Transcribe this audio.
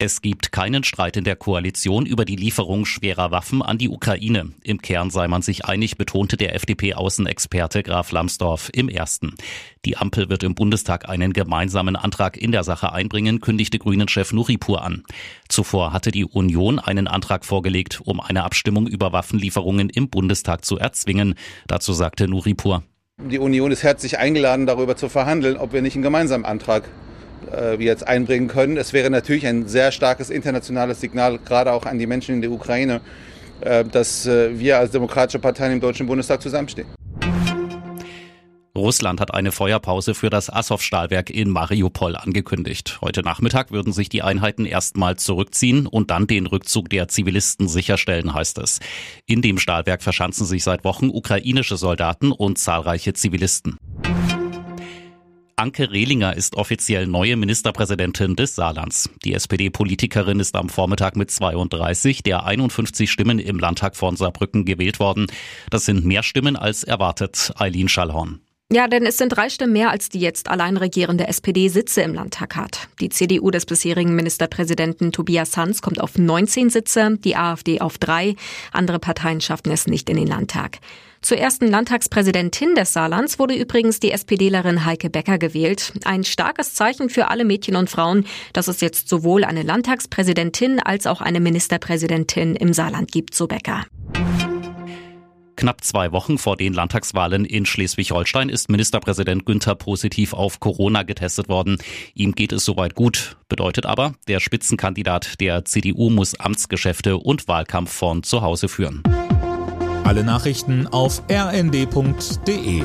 Es gibt keinen Streit in der Koalition über die Lieferung schwerer Waffen an die Ukraine. Im Kern sei man sich einig, betonte der FDP-Außenexperte Graf Lambsdorff im ersten. Die Ampel wird im Bundestag einen gemeinsamen Antrag in der Sache einbringen, kündigte Grünen-Chef Nuripur an. Zuvor hatte die Union einen Antrag vorgelegt, um eine Abstimmung über Waffenlieferungen im Bundestag zu erzwingen. Dazu sagte Nuripur. Die Union ist herzlich eingeladen, darüber zu verhandeln, ob wir nicht einen gemeinsamen Antrag wir jetzt einbringen können. Es wäre natürlich ein sehr starkes internationales Signal, gerade auch an die Menschen in der Ukraine, äh, dass äh, wir als demokratische Parteien im Deutschen Bundestag zusammenstehen. Russland hat eine Feuerpause für das Assow-Stahlwerk in Mariupol angekündigt. Heute Nachmittag würden sich die Einheiten erstmal zurückziehen und dann den Rückzug der Zivilisten sicherstellen, heißt es. In dem Stahlwerk verschanzen sich seit Wochen ukrainische Soldaten und zahlreiche Zivilisten. Anke Rehlinger ist offiziell neue Ministerpräsidentin des Saarlands. Die SPD-Politikerin ist am Vormittag mit 32 der 51 Stimmen im Landtag von Saarbrücken gewählt worden. Das sind mehr Stimmen als erwartet. Eileen Schallhorn. Ja, denn es sind drei Stimmen mehr, als die jetzt allein regierende SPD Sitze im Landtag hat. Die CDU des bisherigen Ministerpräsidenten Tobias Hans kommt auf 19 Sitze, die AfD auf drei. Andere Parteien schafften es nicht in den Landtag. Zur ersten Landtagspräsidentin des Saarlands wurde übrigens die SPDlerin Heike Becker gewählt. Ein starkes Zeichen für alle Mädchen und Frauen, dass es jetzt sowohl eine Landtagspräsidentin als auch eine Ministerpräsidentin im Saarland gibt, so Becker. Knapp zwei Wochen vor den Landtagswahlen in Schleswig-Holstein ist Ministerpräsident Günther positiv auf Corona getestet worden. Ihm geht es soweit gut. Bedeutet aber, der Spitzenkandidat der CDU muss Amtsgeschäfte und Wahlkampf von zu Hause führen. Alle Nachrichten auf rnd.de